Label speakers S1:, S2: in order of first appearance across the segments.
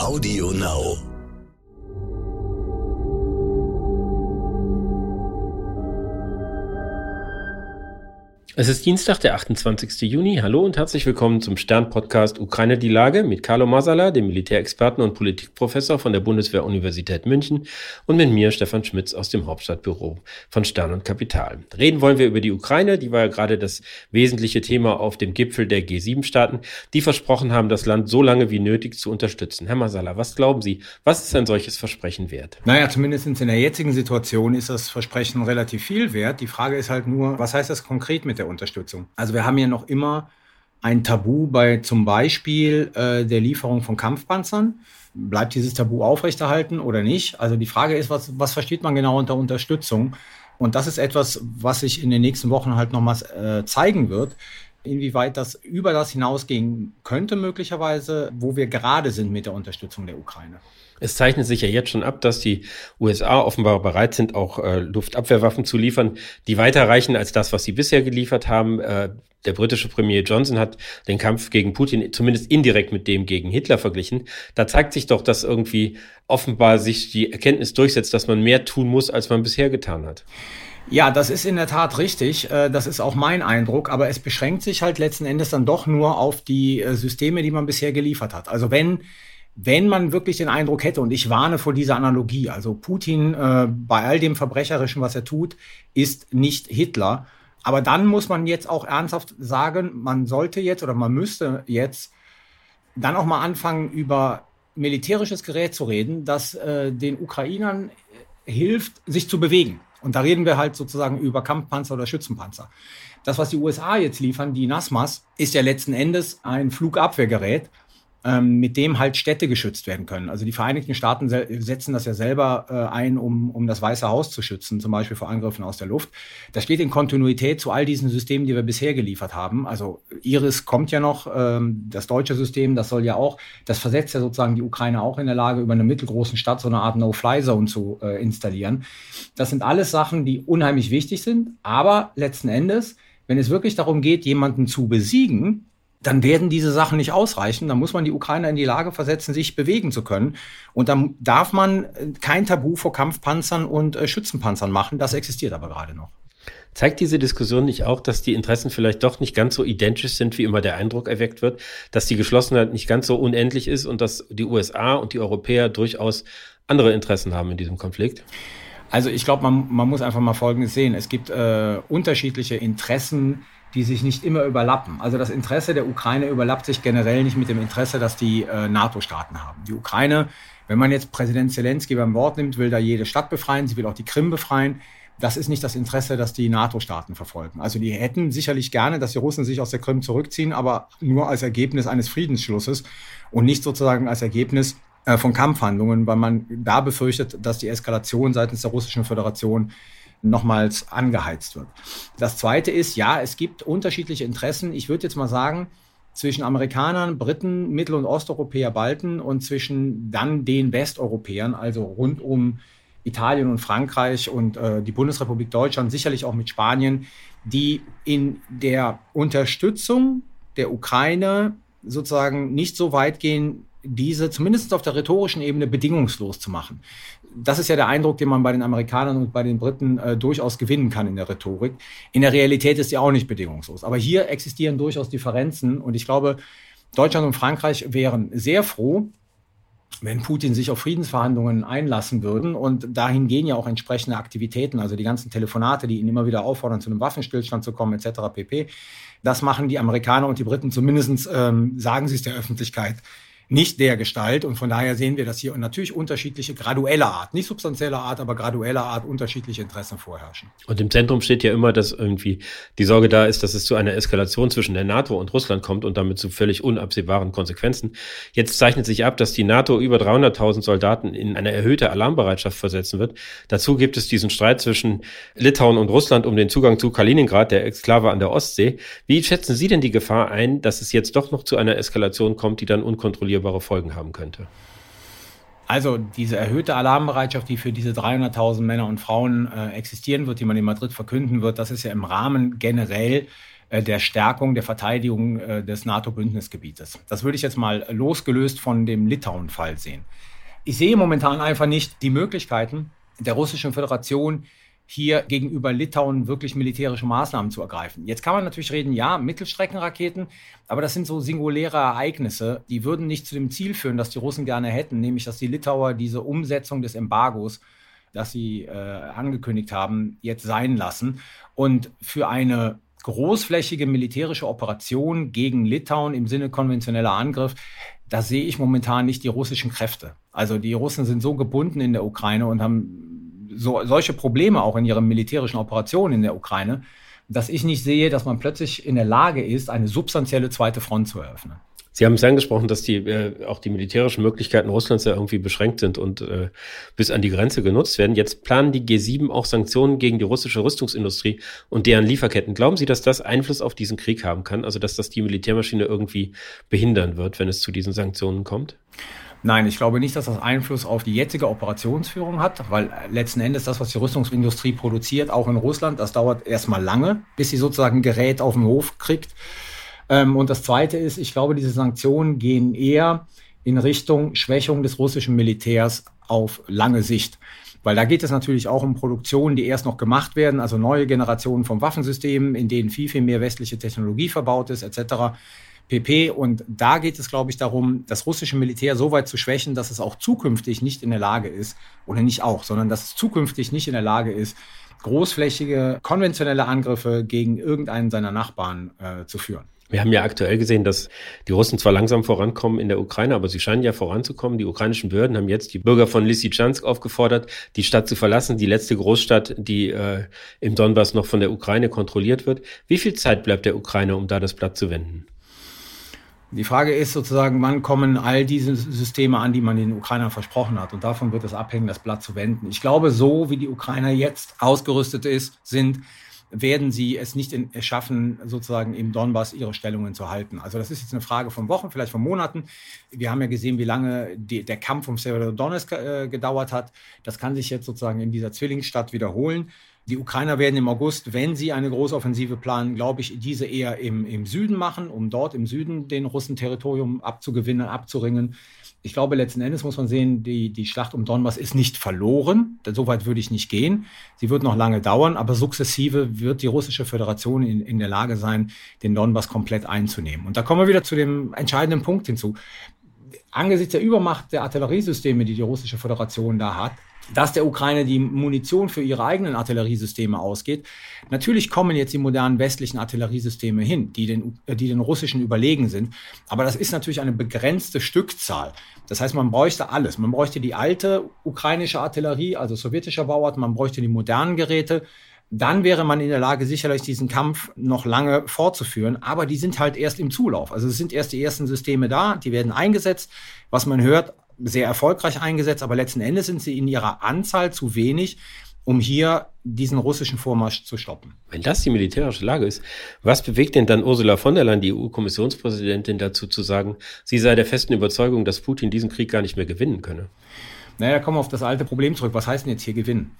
S1: Audio Now.
S2: Es ist Dienstag, der 28. Juni. Hallo und herzlich willkommen zum Stern-Podcast Ukraine die Lage mit Carlo Masala, dem Militärexperten und Politikprofessor von der Bundeswehr-Universität München und mit mir, Stefan Schmitz, aus dem Hauptstadtbüro von Stern und Kapital. Reden wollen wir über die Ukraine, die war ja gerade das wesentliche Thema auf dem Gipfel der G7-Staaten, die versprochen haben, das Land so lange wie nötig zu unterstützen. Herr Masala, was glauben Sie, was ist ein solches Versprechen wert?
S3: Naja, zumindest in der jetzigen Situation ist das Versprechen relativ viel wert. Die Frage ist halt nur, was heißt das konkret mit der Unterstützung. Also wir haben ja noch immer ein Tabu bei zum Beispiel äh, der Lieferung von Kampfpanzern. Bleibt dieses Tabu aufrechterhalten oder nicht? Also die Frage ist, was, was versteht man genau unter Unterstützung? Und das ist etwas, was sich in den nächsten Wochen halt nochmals äh, zeigen wird, inwieweit das über das hinausgehen könnte möglicherweise, wo wir gerade sind mit der Unterstützung der Ukraine.
S2: Es zeichnet sich ja jetzt schon ab, dass die USA offenbar bereit sind, auch äh, Luftabwehrwaffen zu liefern, die weiter reichen als das, was sie bisher geliefert haben. Äh, der britische Premier Johnson hat den Kampf gegen Putin zumindest indirekt mit dem gegen Hitler verglichen. Da zeigt sich doch, dass irgendwie offenbar sich die Erkenntnis durchsetzt, dass man mehr tun muss, als man bisher getan hat.
S3: Ja, das ist in der Tat richtig. Äh, das ist auch mein Eindruck. Aber es beschränkt sich halt letzten Endes dann doch nur auf die äh, Systeme, die man bisher geliefert hat. Also wenn wenn man wirklich den Eindruck hätte, und ich warne vor dieser Analogie, also Putin äh, bei all dem Verbrecherischen, was er tut, ist nicht Hitler. Aber dann muss man jetzt auch ernsthaft sagen, man sollte jetzt oder man müsste jetzt dann auch mal anfangen, über militärisches Gerät zu reden, das äh, den Ukrainern hilft, sich zu bewegen. Und da reden wir halt sozusagen über Kampfpanzer oder Schützenpanzer. Das, was die USA jetzt liefern, die NASMAS, ist ja letzten Endes ein Flugabwehrgerät, mit dem halt Städte geschützt werden können. Also die Vereinigten Staaten setzen das ja selber äh, ein, um, um das Weiße Haus zu schützen, zum Beispiel vor Angriffen aus der Luft. Das steht in Kontinuität zu all diesen Systemen, die wir bisher geliefert haben. Also Iris kommt ja noch, ähm, das deutsche System, das soll ja auch, das versetzt ja sozusagen die Ukraine auch in der Lage, über eine mittelgroßen Stadt so eine Art No-Fly-Zone zu äh, installieren. Das sind alles Sachen, die unheimlich wichtig sind, aber letzten Endes, wenn es wirklich darum geht, jemanden zu besiegen, dann werden diese Sachen nicht ausreichen. Dann muss man die Ukrainer in die Lage versetzen, sich bewegen zu können. Und dann darf man äh, kein Tabu vor Kampfpanzern und äh, Schützenpanzern machen. Das existiert aber gerade noch.
S2: Zeigt diese Diskussion nicht auch, dass die Interessen vielleicht doch nicht ganz so identisch sind, wie immer der Eindruck erweckt wird, dass die Geschlossenheit nicht ganz so unendlich ist und dass die USA und die Europäer durchaus andere Interessen haben in diesem Konflikt?
S3: Also ich glaube, man, man muss einfach mal Folgendes sehen. Es gibt äh, unterschiedliche Interessen, die sich nicht immer überlappen. Also das Interesse der Ukraine überlappt sich generell nicht mit dem Interesse, das die äh, NATO-Staaten haben. Die Ukraine, wenn man jetzt Präsident Zelensky beim Wort nimmt, will da jede Stadt befreien, sie will auch die Krim befreien. Das ist nicht das Interesse, das die NATO-Staaten verfolgen. Also die hätten sicherlich gerne, dass die Russen sich aus der Krim zurückziehen, aber nur als Ergebnis eines Friedensschlusses und nicht sozusagen als Ergebnis äh, von Kampfhandlungen, weil man da befürchtet, dass die Eskalation seitens der Russischen Föderation nochmals angeheizt wird. Das Zweite ist, ja, es gibt unterschiedliche Interessen. Ich würde jetzt mal sagen, zwischen Amerikanern, Briten, Mittel- und Osteuropäer, Balten und zwischen dann den Westeuropäern, also rund um Italien und Frankreich und äh, die Bundesrepublik Deutschland, sicherlich auch mit Spanien, die in der Unterstützung der Ukraine sozusagen nicht so weit gehen, diese zumindest auf der rhetorischen Ebene bedingungslos zu machen. Das ist ja der Eindruck, den man bei den Amerikanern und bei den Briten äh, durchaus gewinnen kann in der Rhetorik. In der Realität ist sie auch nicht bedingungslos. Aber hier existieren durchaus Differenzen und ich glaube, Deutschland und Frankreich wären sehr froh, wenn Putin sich auf Friedensverhandlungen einlassen würden. Und dahin gehen ja auch entsprechende Aktivitäten, also die ganzen Telefonate, die ihn immer wieder auffordern, zu einem Waffenstillstand zu kommen, etc. pp. Das machen die Amerikaner und die Briten zumindestens ähm, sagen sie es der Öffentlichkeit, nicht der Gestalt. Und von daher sehen wir, dass hier natürlich unterschiedliche, graduelle Art, nicht substanzielle Art, aber graduelle Art unterschiedliche Interessen vorherrschen.
S2: Und im Zentrum steht ja immer, dass irgendwie die Sorge da ist, dass es zu einer Eskalation zwischen der NATO und Russland kommt und damit zu völlig unabsehbaren Konsequenzen. Jetzt zeichnet sich ab, dass die NATO über 300.000 Soldaten in eine erhöhte Alarmbereitschaft versetzen wird. Dazu gibt es diesen Streit zwischen Litauen und Russland um den Zugang zu Kaliningrad, der Exklave an der Ostsee. Wie schätzen Sie denn die Gefahr ein, dass es jetzt doch noch zu einer Eskalation kommt, die dann unkontrolliert unkalkulierbare Folgen haben könnte.
S3: Also diese erhöhte Alarmbereitschaft, die für diese 300.000 Männer und Frauen äh, existieren wird, die man in Madrid verkünden wird, das ist ja im Rahmen generell äh, der Stärkung der Verteidigung äh, des NATO-Bündnisgebietes. Das würde ich jetzt mal losgelöst von dem Litauen-Fall sehen. Ich sehe momentan einfach nicht die Möglichkeiten der Russischen Föderation, hier gegenüber Litauen wirklich militärische Maßnahmen zu ergreifen. Jetzt kann man natürlich reden, ja, Mittelstreckenraketen, aber das sind so singuläre Ereignisse, die würden nicht zu dem Ziel führen, das die Russen gerne hätten, nämlich dass die Litauer diese Umsetzung des Embargos, das sie äh, angekündigt haben, jetzt sein lassen. Und für eine großflächige militärische Operation gegen Litauen im Sinne konventioneller Angriff, da sehe ich momentan nicht die russischen Kräfte. Also die Russen sind so gebunden in der Ukraine und haben so, solche Probleme auch in ihren militärischen Operationen in der Ukraine, dass ich nicht sehe, dass man plötzlich in der Lage ist, eine substanzielle zweite Front zu eröffnen.
S2: Sie haben es angesprochen, dass die äh, auch die militärischen Möglichkeiten Russlands ja irgendwie beschränkt sind und äh, bis an die Grenze genutzt werden. Jetzt planen die G7 auch Sanktionen gegen die russische Rüstungsindustrie und deren Lieferketten. Glauben Sie, dass das Einfluss auf diesen Krieg haben kann? Also dass das die Militärmaschine irgendwie behindern wird, wenn es zu diesen Sanktionen kommt?
S3: Nein, ich glaube nicht, dass das Einfluss auf die jetzige Operationsführung hat, weil letzten Endes das, was die Rüstungsindustrie produziert, auch in Russland, das dauert erstmal lange, bis sie sozusagen Gerät auf den Hof kriegt. Ähm, und das Zweite ist, ich glaube, diese Sanktionen gehen eher in Richtung Schwächung des russischen Militärs auf lange Sicht. Weil da geht es natürlich auch um Produktionen, die erst noch gemacht werden, also neue Generationen von Waffensystemen, in denen viel, viel mehr westliche Technologie verbaut ist, etc pp. Und da geht es, glaube ich, darum, das russische Militär so weit zu schwächen, dass es auch zukünftig nicht in der Lage ist, oder nicht auch, sondern dass es zukünftig nicht in der Lage ist, großflächige konventionelle Angriffe gegen irgendeinen seiner Nachbarn äh, zu führen.
S2: Wir haben ja aktuell gesehen, dass die Russen zwar langsam vorankommen in der Ukraine, aber sie scheinen ja voranzukommen. Die ukrainischen Behörden haben jetzt die Bürger von Lysychansk aufgefordert, die Stadt zu verlassen, die letzte Großstadt, die äh, im Donbass noch von der Ukraine kontrolliert wird. Wie viel Zeit bleibt der Ukraine, um da das Blatt zu wenden?
S3: Die Frage ist sozusagen, wann kommen all diese Systeme an, die man den Ukrainern versprochen hat. Und davon wird es abhängen, das Blatt zu wenden. Ich glaube, so wie die Ukrainer jetzt ausgerüstet ist, sind, werden sie es nicht in, schaffen, sozusagen im Donbass ihre Stellungen zu halten. Also das ist jetzt eine Frage von Wochen, vielleicht von Monaten. Wir haben ja gesehen, wie lange die, der Kampf um Severodonetsk äh, gedauert hat. Das kann sich jetzt sozusagen in dieser Zwillingsstadt wiederholen. Die Ukrainer werden im August, wenn sie eine Großoffensive planen, glaube ich, diese eher im, im Süden machen, um dort im Süden den Russen Territorium abzugewinnen, abzuringen. Ich glaube, letzten Endes muss man sehen, die, die Schlacht um Donbass ist nicht verloren. Soweit würde ich nicht gehen. Sie wird noch lange dauern, aber sukzessive wird die russische Föderation in, in der Lage sein, den Donbass komplett einzunehmen. Und da kommen wir wieder zu dem entscheidenden Punkt hinzu. Angesichts der Übermacht der Artilleriesysteme, die die russische Föderation da hat, dass der Ukraine die Munition für ihre eigenen Artilleriesysteme ausgeht. Natürlich kommen jetzt die modernen westlichen Artilleriesysteme hin, die den, die den russischen überlegen sind. Aber das ist natürlich eine begrenzte Stückzahl. Das heißt, man bräuchte alles. Man bräuchte die alte ukrainische Artillerie, also sowjetischer Bauart, man bräuchte die modernen Geräte. Dann wäre man in der Lage, sicherlich diesen Kampf noch lange fortzuführen. Aber die sind halt erst im Zulauf. Also es sind erst die ersten Systeme da, die werden eingesetzt. Was man hört, sehr erfolgreich eingesetzt, aber letzten Endes sind sie in ihrer Anzahl zu wenig, um hier diesen russischen Vormarsch zu stoppen.
S2: Wenn das die militärische Lage ist, was bewegt denn dann Ursula von der Leyen, die EU-Kommissionspräsidentin, dazu zu sagen, sie sei der festen Überzeugung, dass Putin diesen Krieg gar nicht mehr gewinnen könne?
S3: Naja, kommen wir auf das alte Problem zurück. Was heißt denn jetzt hier gewinnen?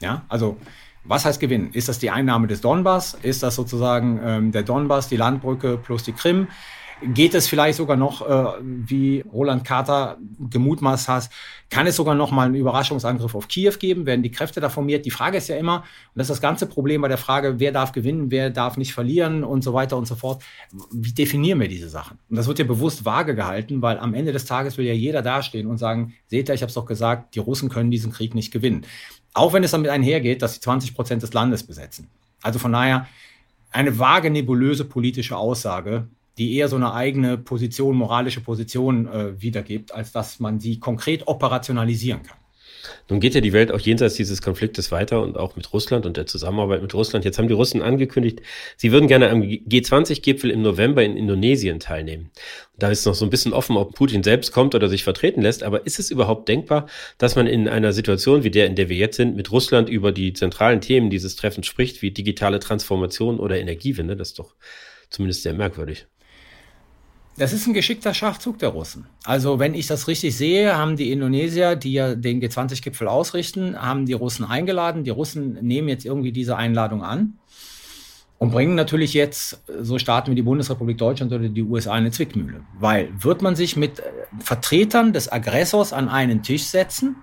S3: Ja, also was heißt gewinnen? Ist das die Einnahme des Donbass? Ist das sozusagen ähm, der Donbass, die Landbrücke plus die Krim? Geht es vielleicht sogar noch, äh, wie Roland Carter gemutmaßt hat, kann es sogar noch mal einen Überraschungsangriff auf Kiew geben? Werden die Kräfte da formiert? Die Frage ist ja immer, und das ist das ganze Problem bei der Frage, wer darf gewinnen, wer darf nicht verlieren und so weiter und so fort. Wie definieren wir diese Sachen? Und das wird ja bewusst vage gehalten, weil am Ende des Tages will ja jeder dastehen und sagen, seht ihr, ich habe es doch gesagt, die Russen können diesen Krieg nicht gewinnen. Auch wenn es damit einhergeht, dass sie 20 Prozent des Landes besetzen. Also von daher eine vage, nebulöse politische Aussage, die eher so eine eigene Position, moralische Position äh, wiedergibt, als dass man sie konkret operationalisieren kann.
S2: Nun geht ja die Welt auch jenseits dieses Konfliktes weiter und auch mit Russland und der Zusammenarbeit mit Russland. Jetzt haben die Russen angekündigt, sie würden gerne am G20-Gipfel im November in Indonesien teilnehmen. da ist noch so ein bisschen offen, ob Putin selbst kommt oder sich vertreten lässt. Aber ist es überhaupt denkbar, dass man in einer Situation wie der, in der wir jetzt sind, mit Russland über die zentralen Themen dieses Treffens spricht, wie digitale Transformation oder Energiewende? Das ist doch zumindest sehr merkwürdig.
S3: Das ist ein geschickter Schachzug der Russen. Also wenn ich das richtig sehe, haben die Indonesier, die ja den G20-Gipfel ausrichten, haben die Russen eingeladen. Die Russen nehmen jetzt irgendwie diese Einladung an. und bringen natürlich jetzt so Staaten wie die Bundesrepublik Deutschland oder die USA in eine Zwickmühle. Weil wird man sich mit äh, Vertretern des Aggressors an einen Tisch setzen,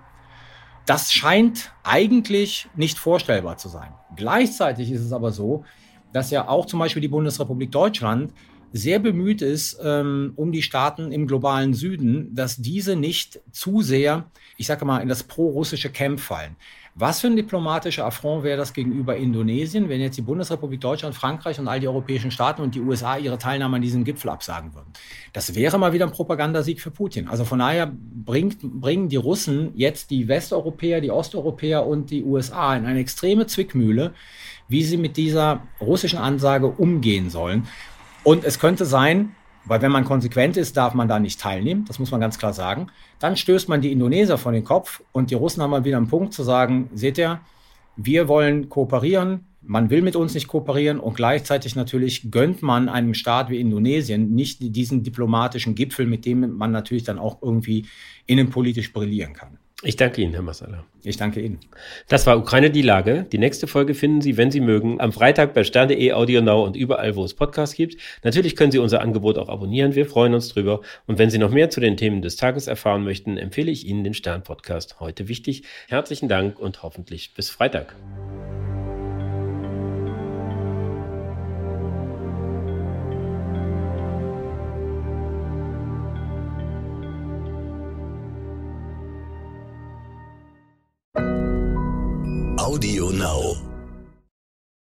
S3: das scheint eigentlich nicht vorstellbar zu sein. Gleichzeitig ist es aber so, dass ja auch zum Beispiel die Bundesrepublik Deutschland sehr bemüht ist ähm, um die Staaten im globalen Süden, dass diese nicht zu sehr, ich sage mal, in das pro-russische Camp fallen. Was für ein diplomatischer Affront wäre das gegenüber Indonesien, wenn jetzt die Bundesrepublik Deutschland, Frankreich und all die europäischen Staaten und die USA ihre Teilnahme an diesem Gipfel absagen würden? Das wäre mal wieder ein Propagandasieg für Putin. Also von daher bringt, bringen die Russen jetzt die Westeuropäer, die Osteuropäer und die USA in eine extreme Zwickmühle, wie sie mit dieser russischen Ansage umgehen sollen. Und es könnte sein, weil wenn man konsequent ist, darf man da nicht teilnehmen. Das muss man ganz klar sagen. Dann stößt man die Indonesier vor den Kopf und die Russen haben mal wieder einen Punkt zu sagen, seht ihr, wir wollen kooperieren, man will mit uns nicht kooperieren und gleichzeitig natürlich gönnt man einem Staat wie Indonesien nicht diesen diplomatischen Gipfel, mit dem man natürlich dann auch irgendwie innenpolitisch brillieren kann.
S2: Ich danke Ihnen, Herr Massala.
S3: Ich danke Ihnen.
S2: Das war Ukraine die Lage. Die nächste Folge finden Sie, wenn Sie mögen, am Freitag bei Stern.de, Audio Now und überall, wo es Podcasts gibt. Natürlich können Sie unser Angebot auch abonnieren. Wir freuen uns drüber. Und wenn Sie noch mehr zu den Themen des Tages erfahren möchten, empfehle ich Ihnen den Stern-Podcast. Heute wichtig. Herzlichen Dank und hoffentlich bis Freitag.